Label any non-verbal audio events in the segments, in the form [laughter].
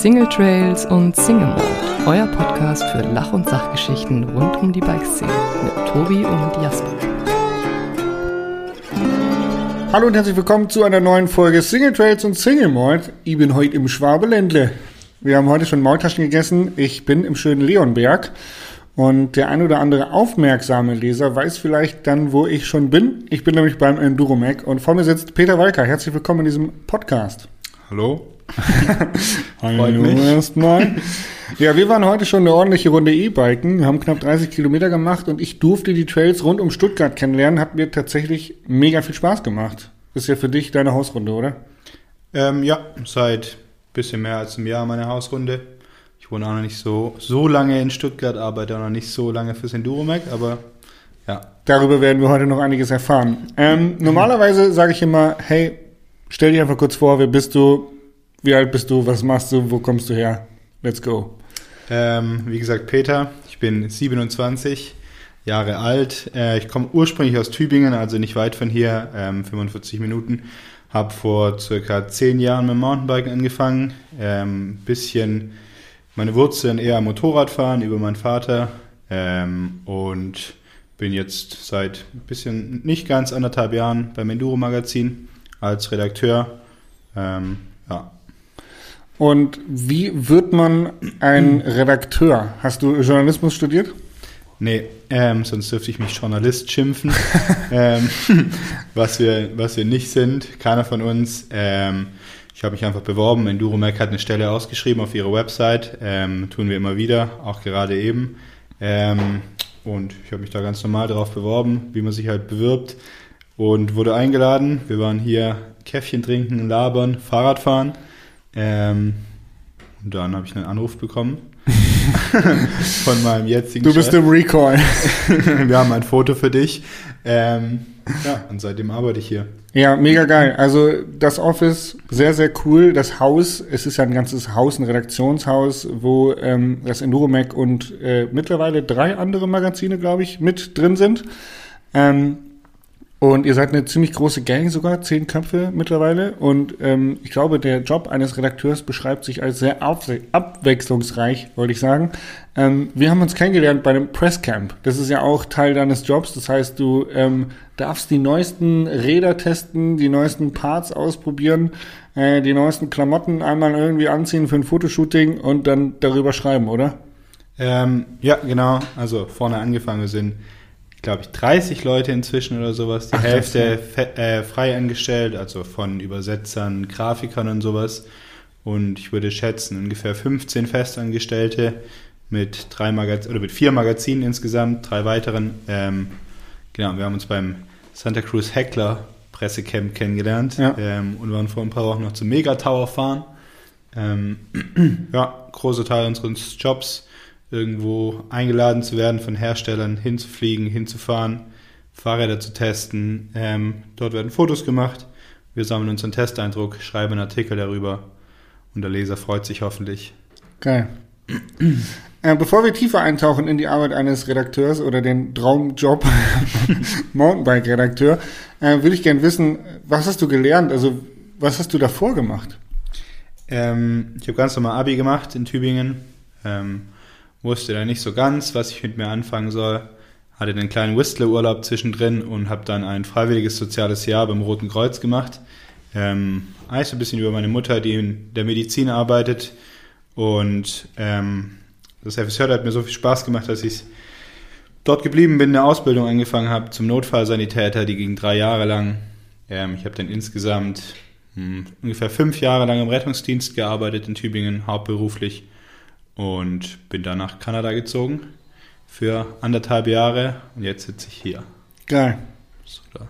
Single Trails und Single Mode, euer Podcast für Lach- und Sachgeschichten rund um die Bikeszene mit Tobi und Jasper. Hallo und herzlich willkommen zu einer neuen Folge Single Trails und Single Mode. Ich bin heute im Schwabeländle. Wir haben heute schon Maultaschen gegessen. Ich bin im schönen Leonberg. Und der ein oder andere aufmerksame Leser weiß vielleicht dann, wo ich schon bin. Ich bin nämlich beim Enduromag und vor mir sitzt Peter Walker. Herzlich willkommen in diesem Podcast. Hallo. [laughs] Hallo erstmal. Ja, wir waren heute schon eine ordentliche Runde E-Biken, haben knapp 30 Kilometer gemacht und ich durfte die Trails rund um Stuttgart kennenlernen. Hat mir tatsächlich mega viel Spaß gemacht. Ist ja für dich deine Hausrunde, oder? Ähm, ja, seit bisschen mehr als einem Jahr meine Hausrunde. Ich wohne auch noch nicht so, so lange in Stuttgart, arbeite auch noch nicht so lange fürs Enduromag, aber ja. Darüber werden wir heute noch einiges erfahren. Ähm, normalerweise sage ich immer, hey, stell dich einfach kurz vor, wer bist du, wie alt bist du, was machst du, wo kommst du her? Let's go. Ähm, wie gesagt, Peter, ich bin 27 Jahre alt. Äh, ich komme ursprünglich aus Tübingen, also nicht weit von hier, ähm, 45 Minuten. Habe vor circa 10 Jahren mit Mountainbiken angefangen. Ähm, bisschen meine Wurzeln eher Motorradfahren über meinen Vater ähm, und bin jetzt seit ein bisschen nicht ganz anderthalb Jahren beim Enduro Magazin als Redakteur. Ähm. Und wie wird man ein Redakteur? Hast du Journalismus studiert? Nee, ähm, sonst dürfte ich mich Journalist schimpfen, [laughs] ähm, [laughs] was, wir, was wir nicht sind, keiner von uns. Ähm, ich habe mich einfach beworben. Enduromac hat eine Stelle ausgeschrieben auf ihrer Website. Ähm, tun wir immer wieder, auch gerade eben. Ähm, und ich habe mich da ganz normal drauf beworben, wie man sich halt bewirbt. Und wurde eingeladen. Wir waren hier Käffchen trinken, labern, Fahrrad fahren. Ähm, und dann habe ich einen Anruf bekommen [laughs] von meinem jetzigen Du bist Chef. im Recall. [laughs] Wir haben ein Foto für dich. Ähm, ja, und seitdem arbeite ich hier. Ja, mega geil. Also das Office, sehr, sehr cool. Das Haus, es ist ja ein ganzes Haus, ein Redaktionshaus, wo ähm, das Enduromag und äh, mittlerweile drei andere Magazine, glaube ich, mit drin sind. Ähm, und ihr seid eine ziemlich große Gang sogar, zehn Köpfe mittlerweile. Und ähm, ich glaube, der Job eines Redakteurs beschreibt sich als sehr abwe abwechslungsreich, wollte ich sagen. Ähm, wir haben uns kennengelernt bei einem Presscamp. Das ist ja auch Teil deines Jobs. Das heißt, du ähm, darfst die neuesten Räder testen, die neuesten Parts ausprobieren, äh, die neuesten Klamotten einmal irgendwie anziehen für ein Fotoshooting und dann darüber schreiben, oder? Ähm, ja, genau. Also vorne angefangen, sind, glaube ich, 30 Leute inzwischen oder sowas. Die Ach, Hälfte äh, frei angestellt, also von Übersetzern, Grafikern und sowas. Und ich würde schätzen, ungefähr 15 Festangestellte mit drei Magaz oder mit vier Magazinen insgesamt, drei weiteren. Ähm, genau, wir haben uns beim Santa Cruz Heckler Pressecamp kennengelernt Ja. ähm, und waren vor ein paar Wochen noch zum Mega Tower fahren. Ähm, [clears throat] ja, großer Teil unseres Jobs, irgendwo eingeladen zu werden von Herstellern, hinzufliegen, hinzufahren, Fahrräder zu testen. Ähm, dort werden Fotos gemacht. Wir sammeln unseren Testeindruck, schreiben einen Artikel darüber und der Leser freut sich hoffentlich. Geil. Äh, bevor wir tiefer eintauchen in die Arbeit eines Redakteurs oder den Traumjob [laughs] Mountainbike-Redakteur, äh, würde ich gerne wissen, was hast du gelernt? Also, was hast du davor gemacht? Ähm, ich habe ganz normal Abi gemacht in Tübingen. Ähm, wusste da nicht so ganz, was ich mit mir anfangen soll. Hatte einen kleinen Whistler-Urlaub zwischendrin und habe dann ein freiwilliges soziales Jahr beim Roten Kreuz gemacht. Ähm, so ein bisschen über meine Mutter, die in der Medizin arbeitet. Und ähm, das FSJ hat mir so viel Spaß gemacht, dass ich dort geblieben bin, eine Ausbildung angefangen habe zum Notfallsanitäter. Die ging drei Jahre lang. Ähm, ich habe dann insgesamt hm, ungefähr fünf Jahre lang im Rettungsdienst gearbeitet in Tübingen, hauptberuflich. Und bin dann nach Kanada gezogen für anderthalb Jahre. Und jetzt sitze ich hier. Geil. So, da.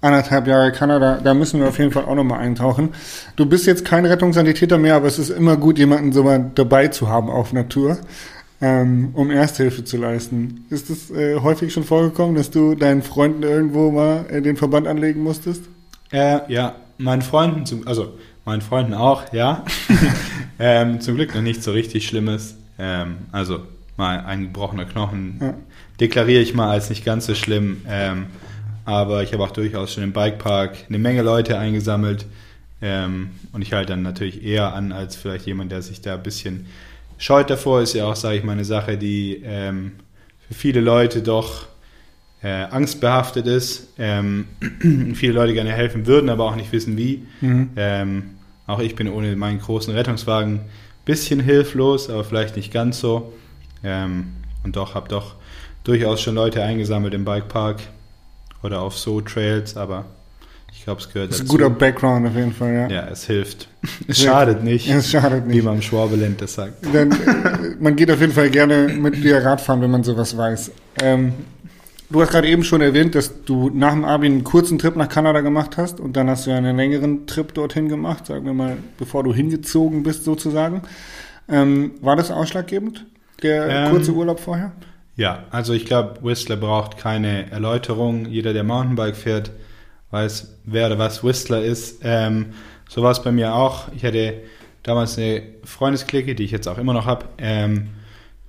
Anderthalb Jahre Kanada, da müssen wir auf jeden Fall auch nochmal eintauchen. Du bist jetzt kein Rettungssanitäter mehr, aber es ist immer gut, jemanden so mal dabei zu haben auf Natur, ähm, um Ersthilfe zu leisten. Ist es äh, häufig schon vorgekommen, dass du deinen Freunden irgendwo mal äh, den Verband anlegen musstest? Äh, ja, meinen Freunden, zum, also meinen Freunden auch, ja. [laughs] ähm, zum Glück noch nicht so richtig Schlimmes. Ähm, also mal ein gebrochener Knochen Ja. deklariere ich mal als nicht ganz so schlimm. Ähm, aber ich habe auch durchaus schon im Bikepark eine Menge Leute eingesammelt, Ähm, und ich halte dann natürlich eher an als vielleicht jemand, der sich da ein bisschen scheut davor. Ist ja auch, sage ich mal, eine Sache, die ähm, für viele Leute doch äh, angstbehaftet ist. Ähm, [clears throat] viele Leute gerne helfen würden, aber auch nicht wissen wie. Mhm. Ähm, auch ich bin ohne meinen großen Rettungswagen ein bisschen hilflos, aber vielleicht nicht ganz so. Ähm, und doch habe doch durchaus schon Leute eingesammelt im Bikepark oder auf so Trails, aber ich glaube, es gehört Das ist ein dazu. guter Background auf jeden Fall, ja. ja, es hilft. [laughs] Es schadet nicht, Es schadet wie nicht. man im Schwabeland das sagt. Dann, äh, man geht auf jeden Fall gerne mit dir Radfahren, wenn man sowas weiß. Ähm, du hast gerade eben schon erwähnt, dass du nach dem Abi einen kurzen Trip nach Kanada gemacht hast und dann hast du ja einen längeren Trip dorthin gemacht, sagen wir mal, bevor du hingezogen bist sozusagen. Ähm, war das ausschlaggebend, der Ähm, kurze Urlaub vorher? Ja, also ich glaube, Whistler braucht keine Erläuterung. Jeder, der Mountainbike fährt, weiß, wer oder was Whistler ist. Ähm, so war es bei mir auch. Ich hatte damals eine Freundesklicke, die ich jetzt auch immer noch habe. Ähm,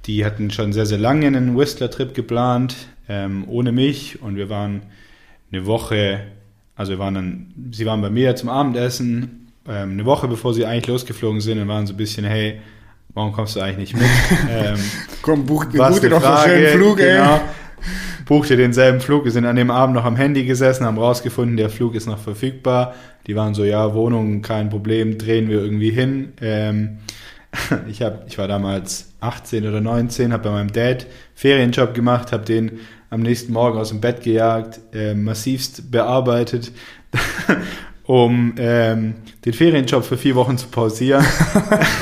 die hatten schon sehr, sehr lange einen Whistler-Trip geplant, ähm, ohne mich. Und wir waren eine Woche, also wir waren dann, sie waren bei mir zum Abendessen, ähm, eine Woche bevor sie eigentlich losgeflogen sind und waren so ein bisschen, hey, warum kommst du eigentlich mit? [laughs] ähm, Komm, buch, buch dir doch einen Flug, genau. ey. Buchte denselben Flug. Wir sind an dem Abend noch am Handy gesessen, haben rausgefunden, der Flug ist noch verfügbar. Die waren so, ja, Wohnung, kein Problem, drehen wir irgendwie hin. Ähm, [laughs] ich, hab, ich war damals 18 oder 19, habe bei meinem Dad Ferienjob gemacht, habe den am nächsten Morgen aus dem Bett gejagt, äh, massivst bearbeitet, [laughs] um ähm, den Ferienjob für vier Wochen zu pausieren.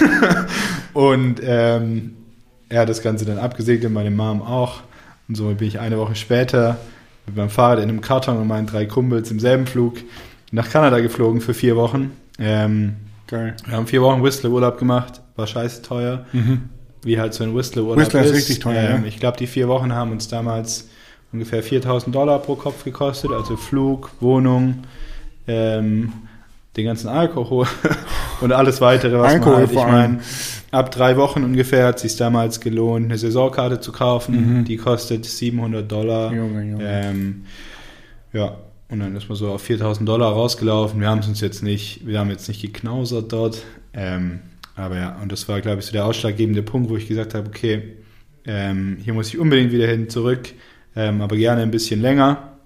[laughs] Und ähm, er hat das Ganze dann abgesegnet, meine Mom auch. Und somit bin ich eine Woche später mit meinem Fahrrad in einem Karton und meinen drei Kumpels im selben Flug nach Kanada geflogen für vier Wochen. Ähm, Geil. wir haben vier Wochen Whistler-Urlaub gemacht, war scheiße teuer, wie halt so ein Whistler-Urlaub Whistler ist richtig teuer, Ähm, ja. Ich glaube, die vier Wochen haben uns damals ungefähr 4000 Dollar pro Kopf gekostet, also Flug, Wohnung, ähm, den ganzen Alkohol [laughs] und alles weitere, was Alkohol man halt, ich meine, ab drei Wochen ungefähr hat es sich damals gelohnt, eine Saisonkarte zu kaufen, Mhm. die kostet 700 Dollar. Junge, Junge. Ähm, ja, und dann ist man so auf 4000 Dollar rausgelaufen. Wir haben es uns jetzt nicht, wir haben jetzt nicht geknausert dort. Ähm, aber ja, und das war, glaube ich, so der ausschlaggebende Punkt, wo ich gesagt habe, okay, ähm, hier muss ich unbedingt wieder hin zurück, ähm, aber gerne ein bisschen länger.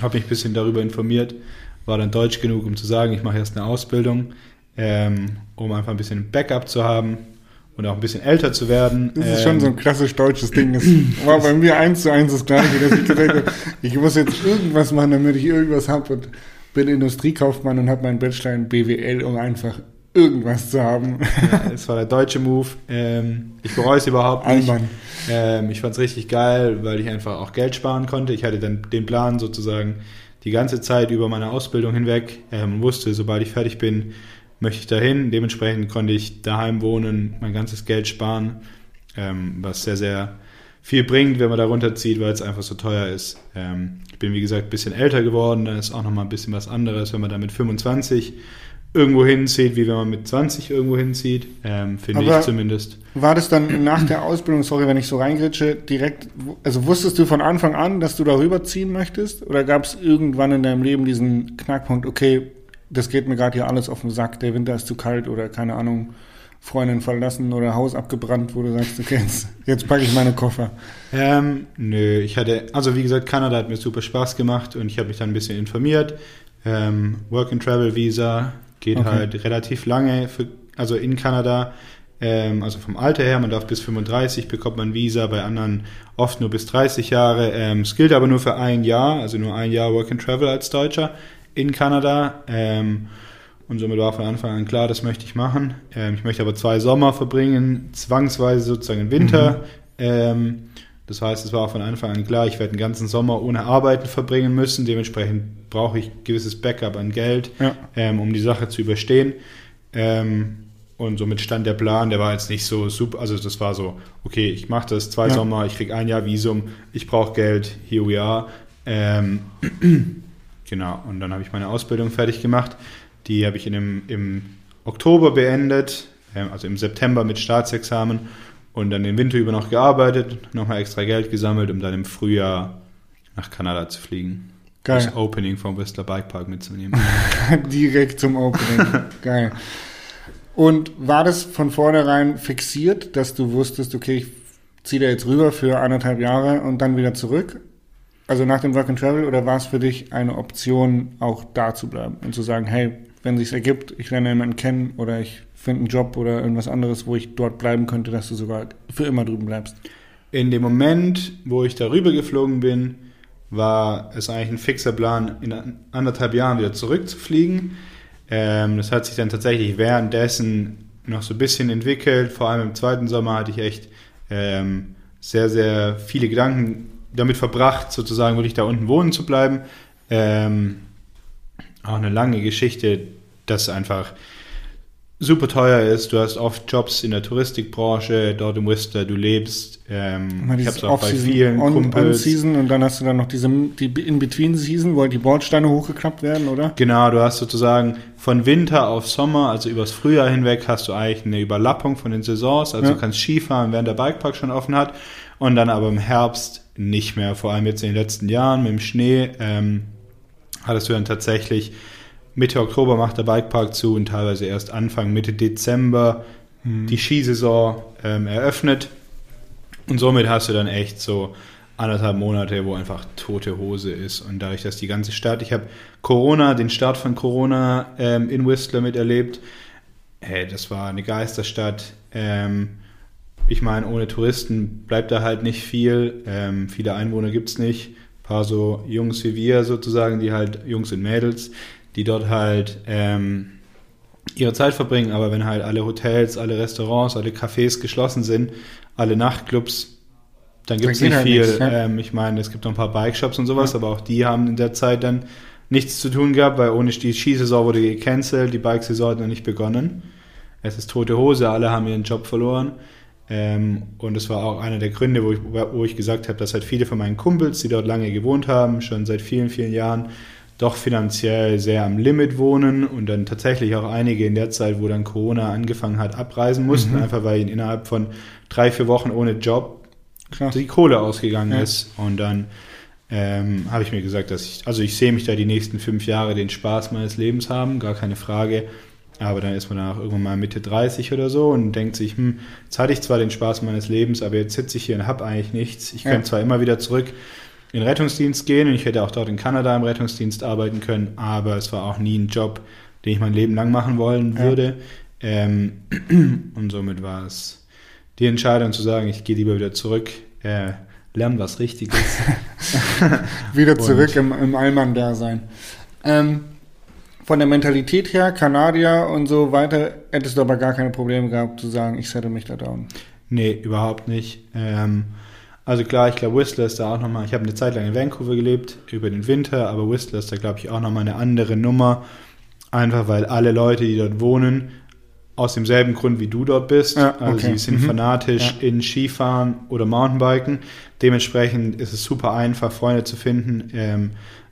Habe mich ein bisschen darüber informiert, war dann deutsch genug, um zu sagen, ich mache erst eine Ausbildung, ähm, um einfach ein bisschen Backup zu haben und auch ein bisschen älter zu werden. Das ist Ähm, schon so ein klassisch deutsches Ding. Das war bei mir eins zu eins das Gleiche, dass ich habe, ich muss jetzt irgendwas machen, damit ich irgendwas habe und bin Industriekaufmann und habe meinen Bachelor in BWL, um einfach irgendwas zu haben. Ja, es war der deutsche Move. Ähm, ich bereue es überhaupt nicht. Ähm, ich fand es richtig geil, weil ich einfach auch Geld sparen konnte. Ich hatte dann den Plan sozusagen die ganze Zeit über meine Ausbildung hinweg ähm, wusste, sobald ich fertig bin, möchte ich dahin. Dementsprechend konnte ich daheim wohnen, mein ganzes Geld sparen, ähm, was sehr, sehr viel bringt, wenn man da runterzieht, weil es einfach so teuer ist. Ähm, ich bin, wie gesagt, ein bisschen älter geworden, dann ist auch nochmal ein bisschen was anderes, wenn man da mit 25 irgendwo hinzieht, wie wenn man mit 20 irgendwo hinzieht, ähm, finde ich zumindest. War das dann nach der Ausbildung, sorry, wenn ich so reingritsche, direkt, also wusstest du von Anfang an, dass du darüber ziehen möchtest? Oder gab es irgendwann in deinem Leben diesen Knackpunkt, okay, das geht mir gerade hier alles auf den Sack, der Winter ist zu kalt oder keine Ahnung, Freundin verlassen oder Haus abgebrannt, wo du sagst, okay, jetzt, jetzt packe ich meine Koffer. Ähm, nö, ich hatte, also wie gesagt, Kanada hat mir super Spaß gemacht und ich habe mich dann ein bisschen informiert. Ähm, Work and Travel Visa geht Okay. halt relativ lange, für, also in Kanada, ähm, also vom Alter her, man darf bis 35 bekommt man Visa, bei anderen oft nur bis 30 Jahre. Ähm, es gilt aber nur für ein Jahr, also nur ein Jahr Work and Travel als Deutscher in Kanada. Ähm, und somit war von Anfang an klar, das möchte ich machen. Ähm, ich möchte aber zwei Sommer verbringen, zwangsweise sozusagen im Winter. Ähm, das heißt, es war von Anfang an klar, ich werde den ganzen Sommer ohne Arbeiten verbringen müssen. Dementsprechend brauche ich gewisses Backup an Geld, Ja. ähm, um die Sache zu überstehen. Ähm, und somit stand der Plan, der war jetzt nicht so super, also das war so, okay, ich mache das zwei Ja. Sommer, ich kriege ein Jahr Visum, ich brauche Geld, here we are. Ähm, genau, und dann habe ich meine Ausbildung fertig gemacht. Die habe ich in dem, im Oktober beendet, ähm, also im September mit Staatsexamen und dann den Winter über noch gearbeitet, nochmal extra Geld gesammelt, um dann im Frühjahr nach Kanada zu fliegen. Geil. das Opening vom Whistler Bikepark mitzunehmen. [laughs] Direkt zum Opening. Geil. Und war das von vornherein fixiert, dass du wusstest, okay, ich ziehe da jetzt rüber für anderthalb Jahre und dann wieder zurück? Also nach dem Work and Travel oder war es für dich eine Option, auch da zu bleiben und zu sagen, hey, wenn sich's ergibt, ich lerne jemanden kennen oder ich finde einen Job oder irgendwas anderes, wo ich dort bleiben könnte, dass du sogar für immer drüben bleibst? In dem Moment, wo ich darüber geflogen bin, war es eigentlich ein fixer Plan, in anderthalb Jahren wieder zurückzufliegen. Ähm, das hat sich dann tatsächlich währenddessen noch so ein bisschen entwickelt. Vor allem im zweiten Sommer hatte ich echt ähm, sehr, sehr viele Gedanken damit verbracht, sozusagen wirklich da unten wohnen zu bleiben. Ähm, auch eine lange Geschichte, das einfach super teuer ist. Du hast oft Jobs in der Touristikbranche, dort im Whistler, du lebst. Ähm, ich habe es auch bei vielen On- Kumpels. On-Season und dann hast du dann noch diese die In-Between-Season, wo halt die Bordsteine hochgeklappt werden, oder? Genau, du hast sozusagen von Winter auf Sommer, also übers Frühjahr hinweg, hast du eigentlich eine Überlappung von den Saisons. Also Ja. du kannst Skifahren, während der Bikepark schon offen hat. Und dann aber im Herbst nicht mehr. Vor allem jetzt in den letzten Jahren mit dem Schnee ähm, hattest du dann tatsächlich Mitte Oktober macht der Bikepark zu und teilweise erst Anfang, Mitte Dezember die Skisaison ähm, eröffnet. Und somit hast du dann echt so anderthalb Monate, wo einfach tote Hose ist. Und dadurch, dass die ganze Stadt, ich habe Corona, den Start von Corona ähm, in Whistler miterlebt. Hey, das war eine Geisterstadt. Ähm, ich meine, ohne Touristen bleibt da halt nicht viel. Ähm, viele Einwohner gibt's nicht. Ein paar so Jungs wie wir sozusagen, die halt Jungs und Mädels, die dort halt ähm, ihre Zeit verbringen. Aber wenn halt alle Hotels, alle Restaurants, alle Cafés geschlossen sind, alle Nachtclubs, dann gibt's geht nicht halt viel. nichts, ja. ähm, ich meine, es gibt noch ein paar Bikeshops und sowas, aber auch die haben in der Zeit dann nichts zu tun gehabt, weil ohne die Skisaison wurde gecancelt, die Bikesaison hat noch nicht begonnen. Es ist tote Hose, alle haben ihren Job verloren. Ähm, und das war auch einer der Gründe, wo ich, wo ich gesagt habe, dass halt viele von meinen Kumpels, die dort lange gewohnt haben, schon seit vielen, vielen Jahren, doch finanziell sehr am Limit wohnen und dann tatsächlich auch einige in der Zeit, wo dann Corona angefangen hat, abreisen mussten, Mhm. einfach weil ihnen innerhalb von drei, vier Wochen ohne Job Krass. die Kohle ausgegangen Ja. ist. Und dann ähm, habe ich mir gesagt, dass ich, also ich sehe mich da die nächsten fünf Jahre den Spaß meines Lebens haben, gar keine Frage. Aber dann ist man danach irgendwann mal Mitte 30 oder so und denkt sich, hm, jetzt hatte ich zwar den Spaß meines Lebens, aber jetzt sitze ich hier und habe eigentlich nichts. Ich Ja. könnte zwar immer wieder zurück in den Rettungsdienst gehen und ich hätte auch dort in Kanada im Rettungsdienst arbeiten können, aber es war auch nie ein Job, den ich mein Leben lang machen wollen Ja. würde. Ähm, [clears throat] und somit war es die Entscheidung zu sagen, ich gehe lieber wieder zurück, äh, lerne was Richtiges. [laughs] Wieder [laughs] Und- zurück im, im Allmann-Dasein. Ähm, von der Mentalität her, Kanadier und so weiter, hättest du aber gar keine Probleme gehabt zu sagen, ich settle mich da down. Nee, überhaupt nicht. Ähm, also klar, ich glaube, Whistler ist da auch nochmal, ich habe eine Zeit lang in Vancouver gelebt, über den Winter, aber Whistler ist da, glaube ich, auch nochmal eine andere Nummer. Einfach weil alle Leute, die dort wohnen, aus demselben Grund wie du dort bist. Ja, Also okay. sie sind Mhm. fanatisch in Skifahren oder Mountainbiken. Dementsprechend ist es super einfach, Freunde zu finden. Ähm,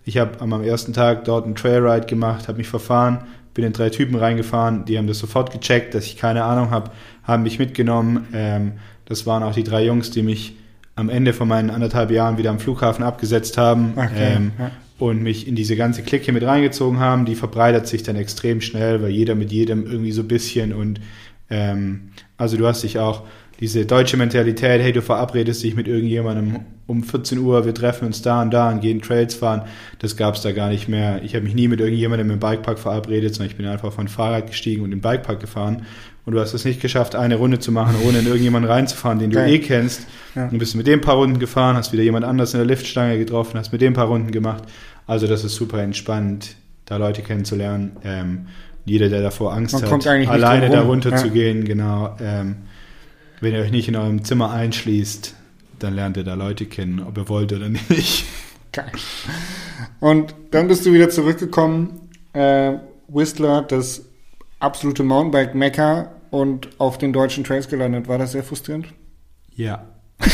ich habe meinem ersten Tag dort einen Trailride gemacht, habe mich verfahren, bin in drei Typen reingefahren, die haben das sofort gecheckt, dass ich keine Ahnung habe, haben mich mitgenommen. Ähm, das waren auch die drei Jungs, die mich am Ende von meinen anderthalb Jahren wieder am Flughafen abgesetzt haben. Okay, Ähm, ja. und mich in diese ganze Clique mit reingezogen haben. Die verbreitet sich dann extrem schnell, weil jeder mit jedem irgendwie so ein bisschen und ähm, also du hast dich auch diese deutsche Mentalität, hey, du verabredest dich mit irgendjemandem um 14 Uhr, wir treffen uns da und da und gehen Trails fahren, das gab es da gar nicht mehr. Ich habe mich nie mit irgendjemandem im Bikepark verabredet, sondern ich bin einfach von Fahrrad gestiegen und im Bikepark gefahren und du hast es nicht geschafft, eine Runde zu machen, ohne in irgendjemanden reinzufahren, den du Geil. eh kennst. Ja. Du bist mit dem paar Runden gefahren, hast wieder jemand anders in der Liftstange getroffen, hast mit dem paar Runden gemacht. Also das ist super entspannt, da Leute kennenzulernen. Ähm, jeder, der davor Angst Man hat, alleine drum da rum. runter Ja. zu gehen, genau. Ähm, wenn ihr euch nicht in eurem Zimmer einschließt, dann lernt ihr da Leute kennen, ob ihr wollt oder nicht. Geil. Und dann bist du wieder zurückgekommen. Äh, Whistler, das absolute Mountainbike-Mekka und auf den deutschen Trails gelandet. War das sehr frustrierend? Ja. [laughs]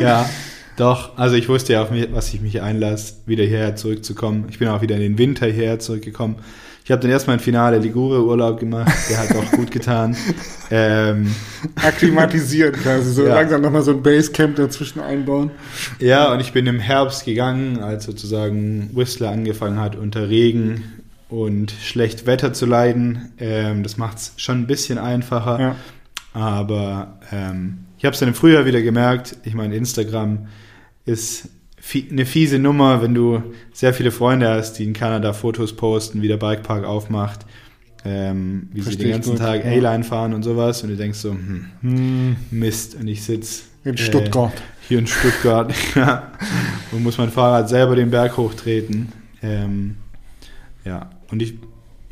ja, Doch, also ich wusste ja, auf was ich mich einlasse, wieder hierher zurückzukommen. Ich bin auch wieder in den Winter hierher zurückgekommen. Ich habe dann erstmal ein Finale Ligure Urlaub gemacht, der hat auch gut getan. [laughs] Ähm, Akklimatisieren quasi, so Ja. langsam nochmal so ein Basecamp dazwischen einbauen. ja, und ich bin im Herbst gegangen, als sozusagen Whistler angefangen hat, unter Regen und schlecht Wetter zu leiden. Ähm, das macht es schon ein bisschen einfacher. Ja. Aber ähm, ich habe es dann im Frühjahr wieder gemerkt. Ich meine, Instagram ist eine fiese Nummer, wenn du sehr viele Freunde hast, die in Kanada Fotos posten, wie der Bikepark aufmacht, ähm, wie Versteh sie den ganzen gut, Tag. A-Line fahren und sowas. Und du denkst so, hm, Hm, Mist. Und ich sitz in äh, Stuttgart. hier in Stuttgart [laughs] und muss mein Fahrrad selber den Berg hochtreten. Ähm, ja, und ich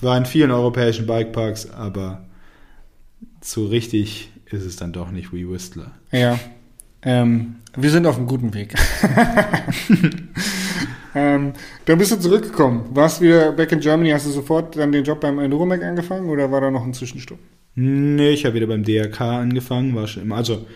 war in vielen europäischen Bikeparks, aber so richtig ist es dann doch nicht wie Whistler. Ja. Ähm, wir sind auf einem guten Weg. [laughs] ähm, dann bist du zurückgekommen. Warst wieder back in Germany? Hast du sofort dann den Job beim Enduromec angefangen oder war da noch ein Zwischenstopp? Nee, ich habe wieder beim DRK angefangen, war schon immer, also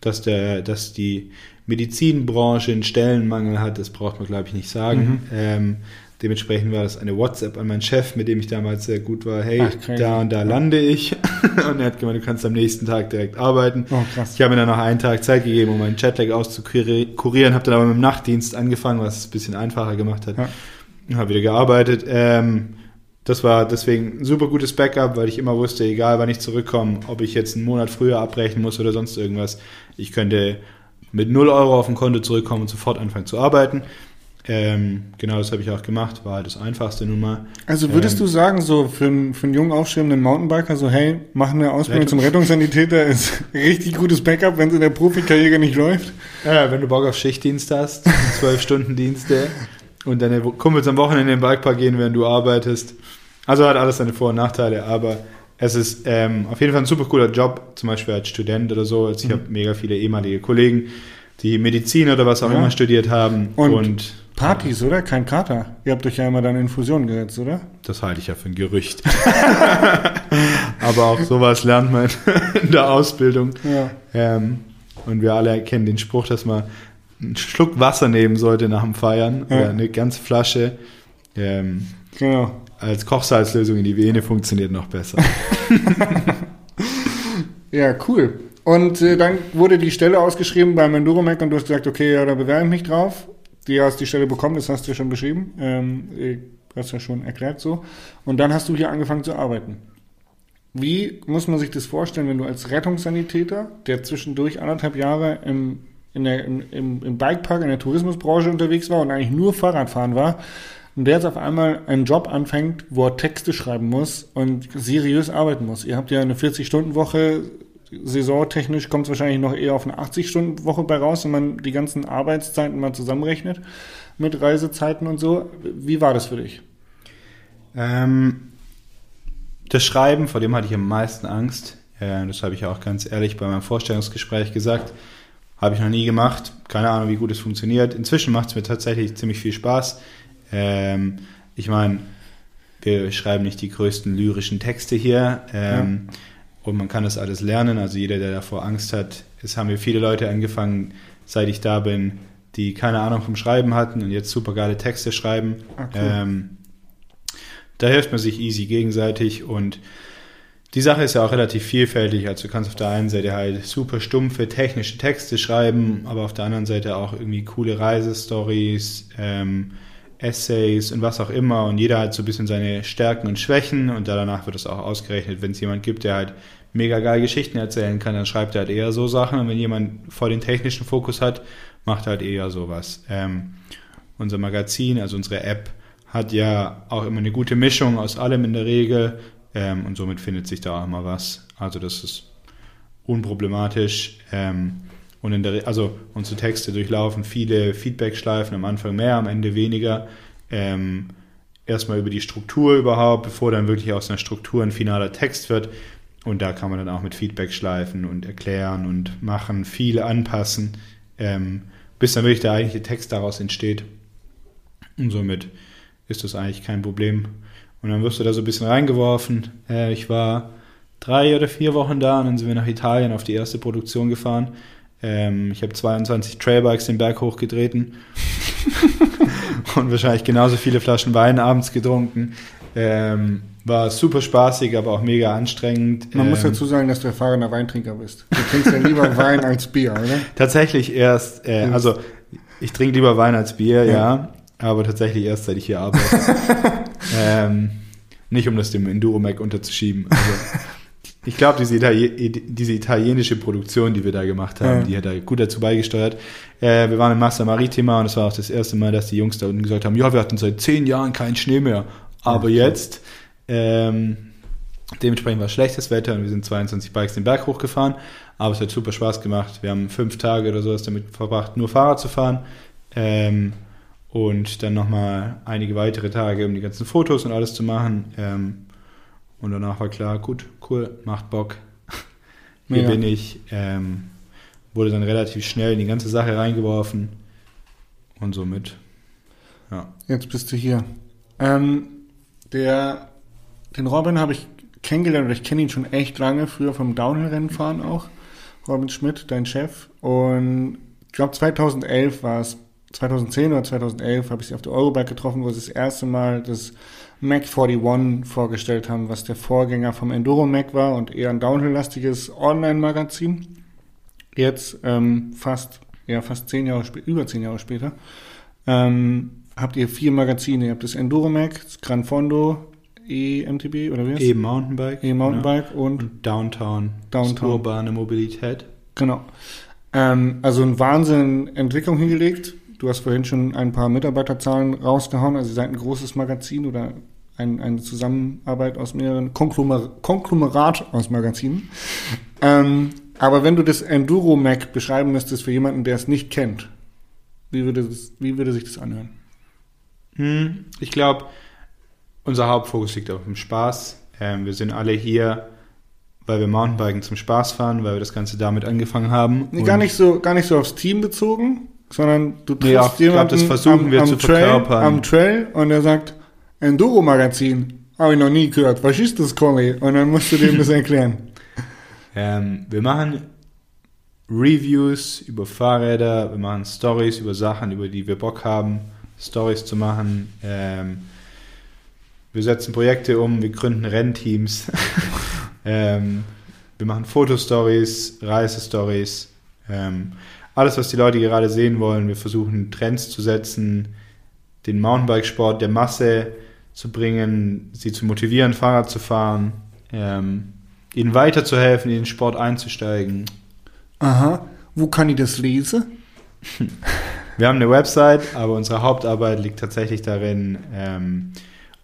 dass der, dass die Medizinbranche einen Stellenmangel hat, das braucht man glaube ich nicht sagen. Ähm, dementsprechend war das eine WhatsApp an meinen Chef, mit dem ich damals sehr gut war. Hey, Ach, da und da lande ich. [laughs] und er hat gemeint, du kannst am nächsten Tag direkt arbeiten. Oh, krass. Ich habe mir dann noch einen Tag Zeit gegeben, um meinen Jetlag auszukurieren, habe dann aber mit dem Nachtdienst angefangen, was es ein bisschen einfacher gemacht hat. Ja. Und habe wieder gearbeitet. Ähm, das war deswegen ein super gutes Backup, weil ich immer wusste, egal wann ich zurückkomme, ob ich jetzt einen Monat früher abbrechen muss oder sonst irgendwas, ich könnte mit 0 Euro auf dem Konto zurückkommen und sofort anfangen zu arbeiten. Ähm, genau das habe ich auch gemacht, war halt das Einfachste nun mal. Also würdest Ähm, du sagen, so für einen, für einen jungen aufstrebenden Mountainbiker, so hey, machen eine Ausbildung Rettungs- zum Rettungssanitäter [laughs] ist richtig gutes Backup, wenn es in der Profikarriere nicht läuft? Ja, wenn du Bock auf Schichtdienst hast, [laughs] zwölf Stunden Dienste und deine Kumpels am Wochenende in den Bikepark gehen, während du arbeitest. Also hat alles seine Vor- und Nachteile, aber es ist ähm, auf jeden Fall ein super cooler Job, zum Beispiel als Student oder so. Also ich habe mega viele ehemalige Kollegen, die Medizin oder was auch Ja. immer studiert haben Und- und, Partys, oder? Kein Kater. Ihr habt euch ja immer dann in Fusion gesetzt, oder? das halte ich ja für ein Gerücht. [laughs] aber auch sowas lernt man [laughs] in der Ausbildung. Ja. Ähm, und wir alle kennen den Spruch, dass man einen Schluck Wasser nehmen sollte nach dem Feiern Ja. oder eine ganze Flasche. Ähm, Genau. als Kochsalzlösung in die Vene funktioniert noch besser. [laughs] Ja, cool. Und äh, dann wurde die Stelle ausgeschrieben beim Enduromec und du hast gesagt, okay, ja, da bewerbe ich mich drauf. Die hast die Stelle bekommen, das hast du ja schon beschrieben. Ähm, äh, hast ja schon erklärt so. Und dann hast du hier angefangen zu arbeiten. Wie muss man sich das vorstellen, wenn du als Rettungssanitäter, der zwischendurch anderthalb Jahre im, in der, im, im, Bikepark, in der Tourismusbranche unterwegs war und eigentlich nur Fahrradfahren war, und der jetzt auf einmal einen Job anfängt, wo er Texte schreiben muss und seriös arbeiten muss. Ihr habt ja eine 40-Stunden-Woche, saisontechnisch kommt es wahrscheinlich noch eher auf eine 80-Stunden-Woche bei raus, wenn man die ganzen Arbeitszeiten mal zusammenrechnet mit Reisezeiten und so. Wie war das für dich? ähm, das Schreiben, vor dem hatte ich am meisten Angst. Äh, das habe ich auch ganz ehrlich bei meinem Vorstellungsgespräch gesagt. Habe ich noch nie gemacht. Keine Ahnung, wie gut es funktioniert. Inzwischen macht es mir tatsächlich ziemlich viel Spaß. Ähm, ich meine, wir schreiben nicht die größten lyrischen Texte hier. Ähm, Und man kann das alles lernen. Also jeder, der davor Angst hat, es haben mir viele Leute angefangen, seit ich da bin, die keine Ahnung vom Schreiben hatten und jetzt super geile Texte schreiben. Ah, cool. ähm, da hilft man sich easy gegenseitig und die Sache ist ja auch relativ vielfältig. Also du kannst auf der einen Seite halt super stumpfe technische Texte schreiben, aber auf der anderen Seite auch irgendwie coole Reisestories, ähm, Essays und was auch immer. Und jeder hat so ein bisschen seine Stärken und Schwächen und da danach wird es auch ausgerechnet. Wenn es jemand gibt, der halt mega geil Geschichten erzählen kann, dann schreibt er halt eher so Sachen. Und wenn jemand voll den technischen Fokus hat, macht er halt eher sowas. Ähm, unser Magazin, also unsere App, hat ja auch immer eine gute Mischung aus allem in der Regel ähm, und somit findet sich da auch immer was. Also das ist unproblematisch. Ähm, und in der, also unsere Texte durchlaufen viele Feedback-Schleifen, am Anfang mehr, am Ende weniger. Ähm, erstmal über die Struktur überhaupt, bevor dann wirklich aus einer Struktur ein finaler Text wird. Und da kann man dann auch mit Feedback-Schleifen und erklären und machen, viele anpassen, ähm, bis dann wirklich der eigentliche Text daraus entsteht. Und somit ist das eigentlich kein Problem. Und dann wirst du da so ein bisschen reingeworfen. Äh, ich war drei oder vier Wochen da und dann sind wir nach Italien auf die erste Produktion gefahren. Ähm, ich habe 22 Trailbikes den Berg hochgetreten [laughs] und wahrscheinlich genauso viele Flaschen Wein abends getrunken. Ähm, war super spaßig, aber auch mega anstrengend. Man ähm, muss dazu sagen, dass du erfahrener Weintrinker bist. Du trinkst ja lieber [laughs] Wein als Bier, oder? Tatsächlich erst, äh, also ich trinke lieber Wein als Bier, ja, Ja. aber tatsächlich erst seit ich hier arbeite. [laughs] ähm, nicht um das dem Enduro-Mac unterzuschieben. Also, ich glaube, diese, Italien diese italienische Produktion, die wir da gemacht haben, Ja. die hat da gut dazu beigesteuert. Äh, wir waren in Massa Maritima und es war auch das erste Mal, dass die Jungs da unten gesagt haben, ja, wir hatten seit zehn Jahren keinen Schnee mehr, aber Ja, jetzt ähm, dementsprechend war schlechtes Wetter und wir sind 22 Bikes den Berg hochgefahren, aber es hat super Spaß gemacht. Wir haben fünf Tage oder sowas damit verbracht, nur Fahrrad zu fahren. Ähm, und dann nochmal einige weitere Tage, um die ganzen Fotos und alles zu machen. Ähm, und danach war klar, gut, cool, macht Bock. [laughs] Hier Mega. bin ich. Ähm, wurde dann relativ schnell in die ganze Sache reingeworfen. Und somit, ja. Jetzt bist du hier. Ähm, der, den Robin habe ich kennengelernt, oder ich kenne ihn schon echt lange, früher vom Downhill-Rennen fahren auch. Robin Schmidt, dein Chef. Und ich glaube 2011 war es, 2010 oder 2011 habe ich sie auf der Eurobike getroffen, wo sie das erste Mal das Mac 41 vorgestellt haben, was der Vorgänger vom Enduro Mac war und eher ein Downhill-lastiges Online-Magazin. Jetzt ähm, fast, ja fast zehn Jahre später, über zehn Jahre später, ähm, habt ihr vier Magazine. Ihr habt das Enduro Mac, das Gran Fondo, EMTB oder wie heißt E-Mountainbike. E-Mountainbike genau. und Und Downtown. Downtown. Urbane Mobilität. Genau. Ähm, also ein Wahnsinn Entwicklung hingelegt. Du hast vorhin schon ein paar Mitarbeiterzahlen rausgehauen. Also ihr seid ein großes Magazin oder ein, eine Zusammenarbeit aus mehreren Konglomer Konglomerat aus Magazinen. Ähm, aber wenn du das Enduro Mac beschreiben müsstest für jemanden, der es nicht kennt, wie würde, das, wie würde sich das anhören? Hm, ich glaube, unser Hauptfokus liegt auf dem Spaß. Ähm, wir sind alle hier, weil wir Mountainbiken zum Spaß fahren, weil wir das Ganze damit angefangen haben. Nee, gar nicht so, gar nicht so aufs Team bezogen, sondern du triffst auch- ich glaub, jemanden das versuchen am, wir am zu Trail, verkörpern. am Trail und er sagt, Enduro-Magazin, habe ich noch nie gehört. Was ist das, Conny? Und dann musst du dem das [laughs] erklären. Ähm, wir machen Reviews über Fahrräder, wir machen Stories über Sachen, über die wir Bock haben, Stories zu machen. Ähm, wir setzen Projekte um, wir gründen Rennteams. [laughs] ähm, wir machen Fotostories, Reisestories. Ähm, alles, was die Leute gerade sehen wollen. Wir versuchen Trends zu setzen, den Mountainbikesport der Masse zu bringen, sie zu motivieren, Fahrrad zu fahren. Ähm, ihnen weiterzuhelfen, in den Sport einzusteigen. Aha, wo kann ich das lesen? [laughs] Wir haben eine Website, aber unsere Hauptarbeit liegt tatsächlich darin, ähm,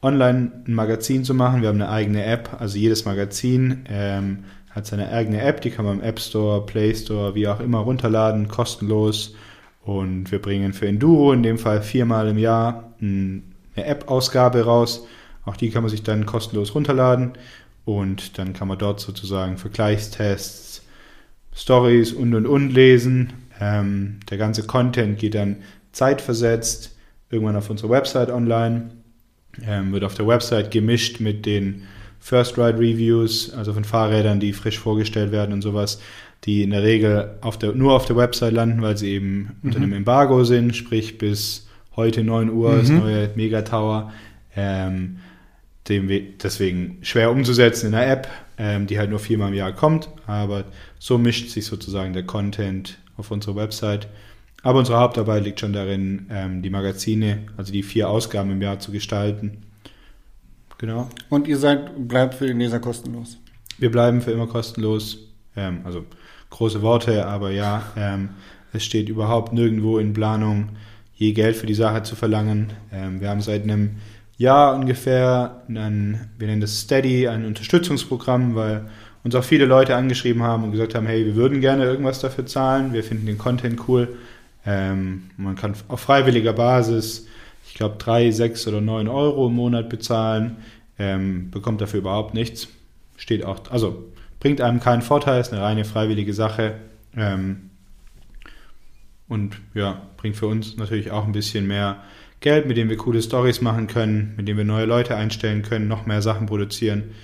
online ein Magazin zu machen. Wir haben eine eigene App, also jedes Magazin ähm, hat seine eigene App, die kann man im App Store, Play Store, wie auch immer runterladen, kostenlos. Und wir bringen für Enduro in dem Fall viermal im Jahr ein- eine App-Ausgabe raus. Auch die kann man sich dann kostenlos runterladen. Und dann kann man dort sozusagen Vergleichstests, Stories und und und lesen. Ähm, der ganze Content geht dann zeitversetzt irgendwann auf unsere Website online. Ähm, wird auf der Website gemischt mit den First Ride Reviews, also von Fahrrädern, die frisch vorgestellt werden und sowas, die in der Regel auf der, nur auf der Website landen, weil sie eben unter einem Embargo sind, sprich bis heute 9 Uhr das Mhm. neue Mega Tower. Ähm, dem we- deswegen schwer umzusetzen in der App, ähm, die halt nur viermal im Jahr kommt, aber so mischt sich sozusagen der Content auf unserer Website. Aber unsere Hauptarbeit liegt schon darin, ähm, die Magazine, also die vier Ausgaben im Jahr zu gestalten. Genau. Und ihr seid, bleibt für den Leser kostenlos. Wir bleiben für immer kostenlos. Ähm, also große Worte, aber ja, ähm, es steht überhaupt nirgendwo in Planung, je Geld für die Sache zu verlangen. Ähm, wir haben seit einem Jahr ungefähr, ein, wir nennen das Steady, ein Unterstützungsprogramm, weil uns auch viele Leute angeschrieben haben und gesagt haben, hey, wir würden gerne irgendwas dafür zahlen, wir finden den Content cool. Ähm, man kann auf freiwilliger Basis, glaube, drei, sechs oder neun Euro im Monat bezahlen, ähm, bekommt dafür überhaupt nichts. Steht auch, also bringt einem keinen Vorteil, ist eine reine freiwillige Sache. Ähm, und ja, bringt für uns natürlich auch ein bisschen mehr Geld, mit dem wir coole Stories machen können, mit dem wir neue Leute einstellen können, noch mehr Sachen produzieren.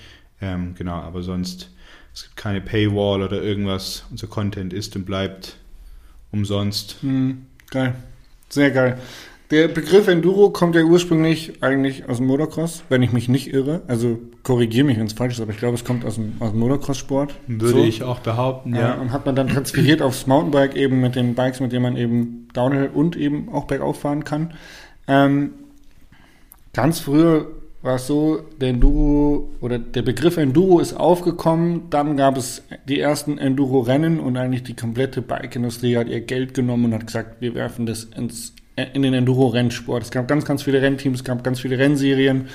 Ähm, genau, aber sonst, es gibt keine Paywall oder irgendwas. Unser Content ist und bleibt umsonst. Hm, geil. Sehr geil. Der Begriff Enduro kommt ja ursprünglich eigentlich aus dem Motocross, wenn ich mich nicht irre. Also korrigiere mich, wenn es falsch ist, aber ich glaube, es kommt aus dem, aus dem Motocross-Sport. Würde so. ich auch behaupten, ja. ja. Und hat man dann transferiert aufs Mountainbike eben mit den Bikes, mit denen man eben Downhill und eben auch bergauf fahren kann. Ähm, ganz früher war es so, der Enduro oder der Begriff Enduro ist aufgekommen, dann gab es die ersten Enduro-Rennen und eigentlich die komplette Bike-Industrie hat ihr Geld genommen und hat gesagt, wir werfen das ins, in den Enduro-Rennsport. Es gab ganz, ganz viele Rennteams, es gab ganz viele Rennserien,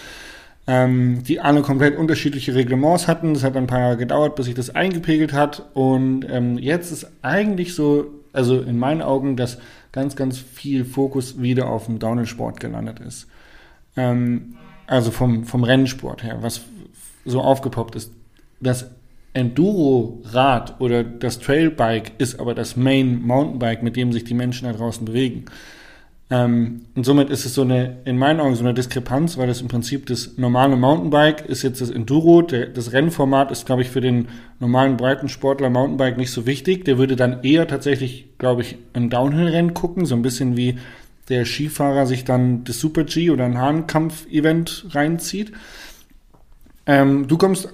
ähm, die alle komplett unterschiedliche Reglements hatten. Es hat ein paar Jahre gedauert, bis sich das eingepegelt hat und ähm, jetzt ist eigentlich so, also in meinen Augen, dass ganz, ganz viel Fokus wieder auf dem Downhill-Sport gelandet ist. Ähm, also vom, vom Rennsport her, was so aufgepoppt ist. Das Enduro-Rad oder das Trailbike ist aber das Main Mountainbike, mit dem sich die Menschen da draußen bewegen. Ähm, und somit ist es so eine, in meinen Augen so eine Diskrepanz, weil das im Prinzip das normale Mountainbike ist jetzt das Enduro. Der, das Rennformat ist, glaube ich, für den normalen Breitensportler Mountainbike nicht so wichtig. Der würde dann eher tatsächlich, glaube ich, ein Downhill-Rennen gucken, so ein bisschen wie der Skifahrer sich dann das Super-G oder ein Hahnkampf-Event reinzieht. Ähm, du kommst